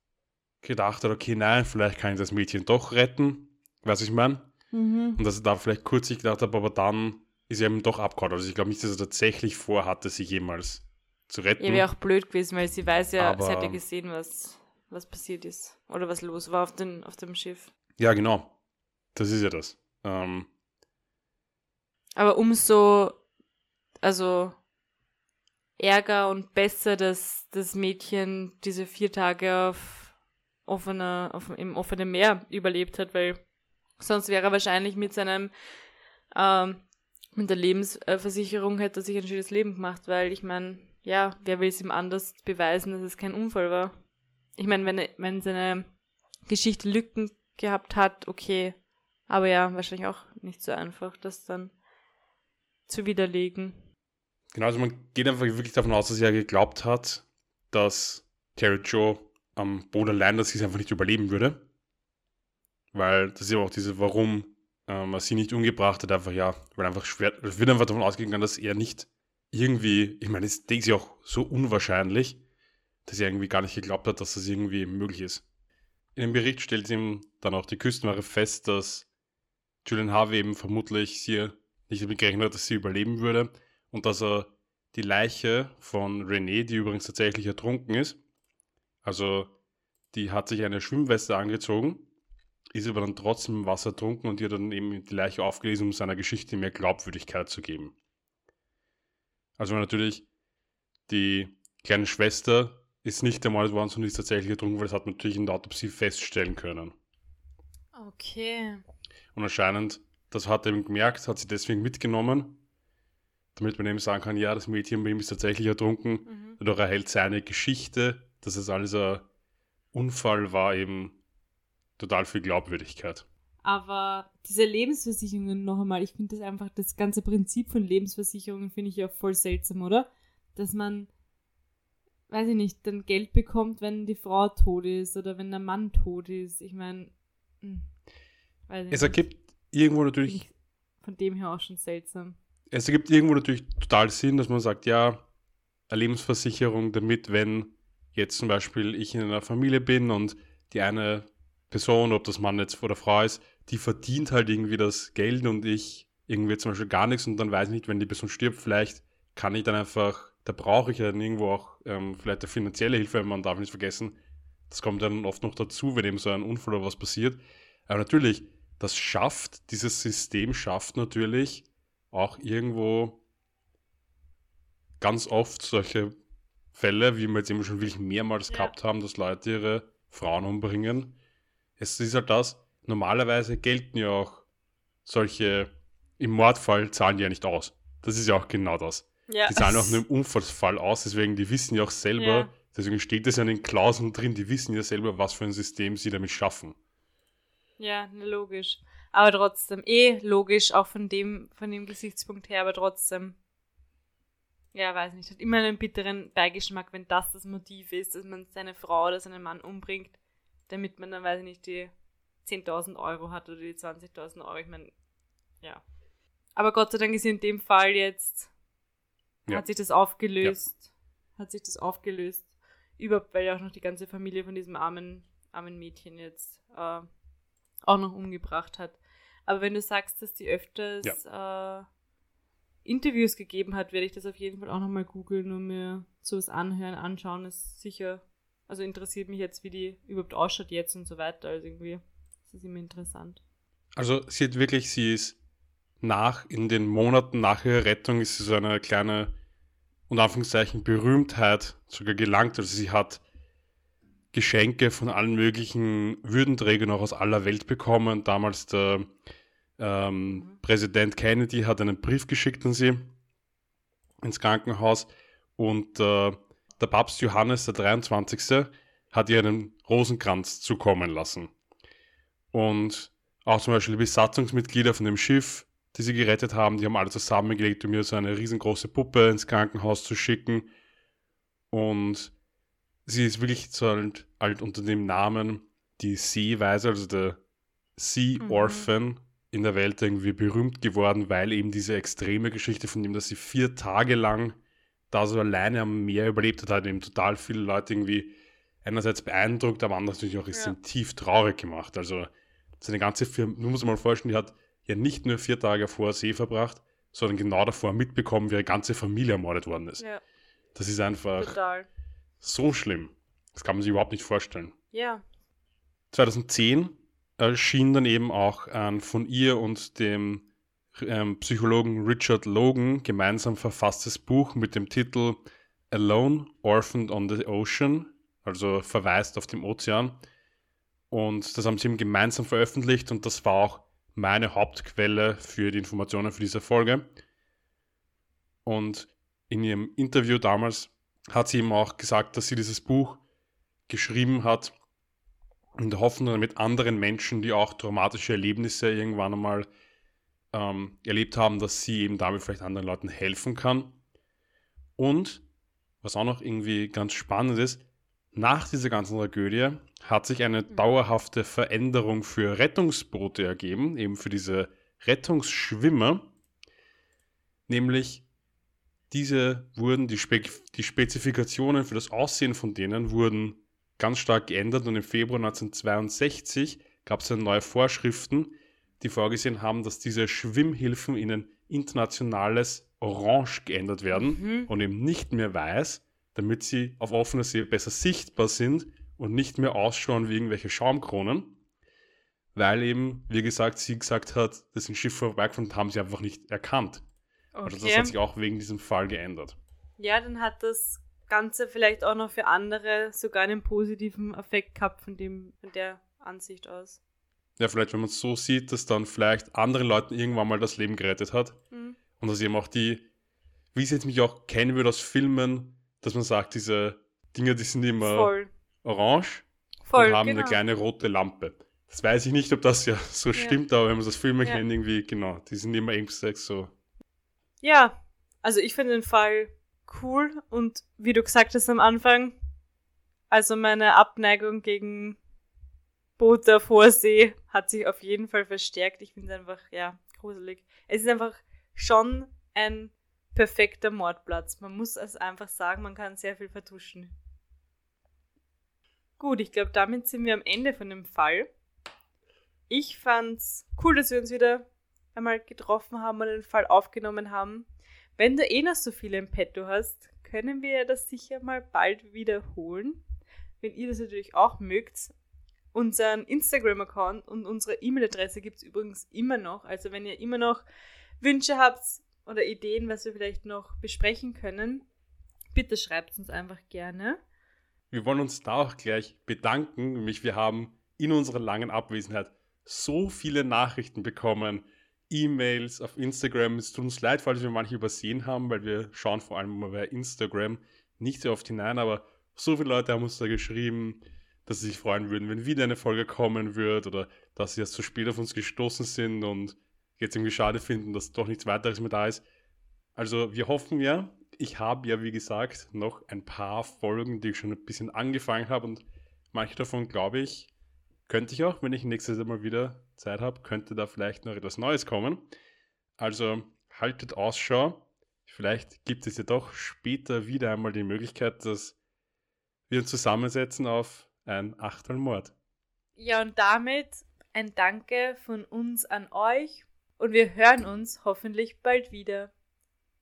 gedacht hat, okay, nein, vielleicht kann ich das Mädchen doch retten, was ich meine. Mhm. Und dass er da vielleicht kurz sich gedacht hat, aber dann ist er eben doch abgehauen. Also ich glaube nicht, dass er tatsächlich vorhatte, sich jemals zu retten. Ja, wäre auch blöd gewesen, weil sie weiß ja, aber, sie hat ja gesehen, was, was passiert ist. Oder was los war auf, den, auf dem Schiff. Ja, genau. Das ist ja das. Ähm, aber umso, also Ärger und besser, dass das Mädchen diese vier Tage auf offener, auf, im offenen Meer überlebt hat, weil sonst wäre er wahrscheinlich mit seinem, ähm, mit der Lebensversicherung hätte er sich ein schönes Leben gemacht, weil ich meine, ja, wer will es ihm anders beweisen, dass es kein Unfall war? Ich meine, wenn, wenn seine Geschichte Lücken gehabt hat, okay. Aber ja, wahrscheinlich auch nicht so einfach, das dann zu widerlegen. Genau, also man geht einfach wirklich davon aus, dass er geglaubt hat, dass Terry Joe am Boden allein, dass sie es einfach nicht überleben würde. Weil das ist ja auch diese, warum ähm, er sie nicht umgebracht hat, einfach ja, weil einfach schwer, es wird einfach davon ausgegangen, dass er nicht irgendwie, ich meine, das ist ja auch so unwahrscheinlich, dass er irgendwie gar nicht geglaubt hat, dass das irgendwie möglich ist. In dem Bericht stellt ihm dann auch die Küstenwache fest, dass Julian Harvey eben vermutlich sie nicht damit gerechnet hat, dass sie überleben würde und dass er die Leiche von René, die übrigens tatsächlich ertrunken ist, also die hat sich eine Schwimmweste angezogen, ist aber dann trotzdem im Wasser ertrunken und ihr dann eben die Leiche aufgelesen, um seiner Geschichte mehr Glaubwürdigkeit zu geben. Also natürlich, die kleine Schwester ist nicht ermordet worden, sondern ist tatsächlich ertrunken, weil das hat man natürlich in der Autopsie feststellen können. Okay. Und anscheinend, das hat er eben gemerkt, hat sie deswegen mitgenommen damit man eben sagen kann, ja, das Mädchen bei ihm ist tatsächlich ertrunken. Mhm. Dadurch erhält seine Geschichte, dass es alles ein Unfall war, eben total viel Glaubwürdigkeit. Aber diese Lebensversicherungen noch einmal, ich finde das einfach, das ganze Prinzip von Lebensversicherungen finde ich ja voll seltsam, oder? Dass man, weiß ich nicht, dann Geld bekommt, wenn die Frau tot ist oder wenn der Mann tot ist. Ich meine, hm, es ergibt irgendwo natürlich. Von dem her auch schon seltsam es ergibt irgendwo natürlich total Sinn, dass man sagt, ja, eine Lebensversicherung, damit, wenn jetzt zum Beispiel ich in einer Familie bin und die eine Person, ob das Mann jetzt oder Frau ist, die verdient halt irgendwie das Geld und ich irgendwie zum Beispiel gar nichts und dann weiß ich nicht, wenn die Person stirbt, vielleicht kann ich dann einfach, da brauche ich ja dann irgendwo auch ähm, vielleicht eine finanzielle Hilfe, man darf nicht vergessen, das kommt dann oft noch dazu, wenn eben so ein Unfall oder was passiert. Aber natürlich, das schafft, dieses System schafft natürlich, auch irgendwo ganz oft solche Fälle, wie wir jetzt immer schon wirklich mehrmals ja. gehabt haben, dass Leute ihre Frauen umbringen. Es ist halt das, normalerweise gelten ja auch solche, im Mordfall zahlen die ja nicht aus. Das ist ja auch genau das. Ja. Die zahlen auch nur im Unfallsfall aus, deswegen, die wissen ja auch selber, ja. deswegen steht das ja in den Klauseln drin, die wissen ja selber, was für ein System sie damit schaffen. Ja, logisch. Aber trotzdem, eh logisch, auch von dem, von dem Gesichtspunkt her, aber trotzdem. Ja, weiß nicht, hat immer einen bitteren Beigeschmack, wenn das das Motiv ist, dass man seine Frau oder seinen Mann umbringt, damit man dann, weiß ich nicht, die 10.000 Euro hat oder die 20.000 Euro. Ich meine, ja. Aber Gott sei Dank ist in dem Fall jetzt, ja. hat sich das aufgelöst. Ja. Hat sich das aufgelöst. Überhaupt, weil ja auch noch die ganze Familie von diesem armen, armen Mädchen jetzt äh, auch noch umgebracht hat. Aber wenn du sagst, dass die öfters ja. äh, Interviews gegeben hat, werde ich das auf jeden Fall auch nochmal googeln und mir sowas anhören, anschauen. Ist sicher, also interessiert mich jetzt, wie die überhaupt ausschaut jetzt und so weiter. Also irgendwie ist das immer interessant. Also sie hat wirklich, sie ist nach, in den Monaten nach ihrer Rettung ist sie so eine kleine, unter Anführungszeichen, Berühmtheit sogar gelangt. Also sie hat Geschenke von allen möglichen Würdenträgern auch aus aller Welt bekommen. Damals der ähm, mhm. Präsident Kennedy hat einen Brief geschickt an sie ins Krankenhaus und äh, der Papst Johannes der 23. hat ihr einen Rosenkranz zukommen lassen. Und auch zum Beispiel die Besatzungsmitglieder von dem Schiff, die sie gerettet haben, die haben alle zusammengelegt, um ihr so eine riesengroße Puppe ins Krankenhaus zu schicken. Und sie ist wirklich so halt, halt unter dem Namen die Seeweise, also der Sea mhm. Orphan mhm. in der Welt irgendwie berühmt geworden, weil eben diese extreme Geschichte von ihm, dass sie vier Tage lang da so alleine am Meer überlebt hat, hat eben total viele Leute irgendwie einerseits beeindruckt, aber andererseits natürlich auch ja. tief traurig gemacht. Also seine ganze Firma, du musst dir mal vorstellen, die hat ja nicht nur vier Tage vor See verbracht, sondern genau davor mitbekommen, wie ihre ganze Familie ermordet worden ist. Ja. Das ist einfach Total. so schlimm. Das kann man sich überhaupt nicht vorstellen. Ja. 2010 erschien dann eben auch ein von ihr und dem ähm, Psychologen Richard Logan gemeinsam verfasstes Buch mit dem Titel Alone, Orphaned on the Ocean, also verweist auf dem Ozean. Und das haben sie eben gemeinsam veröffentlicht und das war auch meine Hauptquelle für die Informationen für diese Folge. Und in ihrem Interview damals hat sie eben auch gesagt, dass sie dieses Buch geschrieben hat in der Hoffnung, damit anderen Menschen, die auch traumatische Erlebnisse irgendwann einmal ähm, erlebt haben, dass sie eben damit vielleicht anderen Leuten helfen kann. Und was auch noch irgendwie ganz spannend ist, nach dieser ganzen Tragödie hat sich eine mhm. dauerhafte Veränderung für Rettungsboote ergeben, eben für diese Rettungsschwimmer. Nämlich diese wurden, die, Spe die Spezifikationen für das Aussehen von denen wurden ganz stark geändert und im Februar 1962 gab es dann neue Vorschriften, die vorgesehen haben, dass diese Schwimmhilfen in ein internationales Orange geändert werden mhm. und eben nicht mehr weiß, damit sie auf offener See besser sichtbar sind und nicht mehr ausschauen wie irgendwelche Schaumkronen. Weil eben, wie gesagt, sie gesagt hat, dass ein Schiff vorbeikommt, haben sie einfach nicht erkannt. Okay. Also das hat sich auch wegen diesem Fall geändert. Ja, dann hat das Ganze vielleicht auch noch für andere sogar einen positiven Effekt gehabt von, dem, von der Ansicht aus. Ja, vielleicht, wenn man es so sieht, dass dann vielleicht anderen Leuten irgendwann mal das Leben gerettet hat. Mhm. Und dass eben auch die, wie es jetzt mich auch kennen würde aus Filmen, dass man sagt, diese Dinge, die sind immer Voll. orange Voll, und haben genau. eine kleine rote Lampe. Das weiß ich nicht, ob das ja so ja. stimmt, aber wenn man das Filme ja. kennt, irgendwie, genau, die sind immer irgendwie so. Ja, also ich finde den Fall cool und wie du gesagt hast am Anfang, also meine Abneigung gegen Boote vor See hat sich auf jeden Fall verstärkt. Ich finde es einfach, ja, gruselig. Es ist einfach schon ein perfekter Mordplatz. Man muss es einfach sagen, man kann sehr viel vertuschen. Gut, ich glaube, damit sind wir am Ende von dem Fall. Ich fand's cool, dass wir uns wieder einmal getroffen haben und den Fall aufgenommen haben. Wenn du eh noch so viele im Petto hast, können wir das sicher mal bald wiederholen. Wenn ihr das natürlich auch mögt. Unseren Instagram-Account und unsere E-Mail-Adresse gibt es übrigens immer noch. Also wenn ihr immer noch Wünsche habt, oder Ideen, was wir vielleicht noch besprechen können, bitte schreibt uns einfach gerne. Wir wollen uns da auch gleich bedanken, nämlich wir haben in unserer langen Abwesenheit so viele Nachrichten bekommen, E-Mails auf Instagram. Es tut uns leid, falls wir manche übersehen haben, weil wir schauen vor allem mal bei Instagram nicht so oft hinein, aber so viele Leute haben uns da geschrieben, dass sie sich freuen würden, wenn wieder eine Folge kommen wird oder dass sie erst zu spät auf uns gestoßen sind und jetzt irgendwie schade finden, dass doch nichts weiteres mehr da ist. Also wir hoffen ja, ich habe ja wie gesagt noch ein paar Folgen, die ich schon ein bisschen angefangen habe und manche davon glaube ich, könnte ich auch, wenn ich nächstes Mal wieder Zeit habe, könnte da vielleicht noch etwas Neues kommen. Also haltet Ausschau. Vielleicht gibt es ja doch später wieder einmal die Möglichkeit, dass wir uns zusammensetzen auf ein Achtelmord. Ja, und damit ein Danke von uns an euch und wir hören uns hoffentlich bald wieder.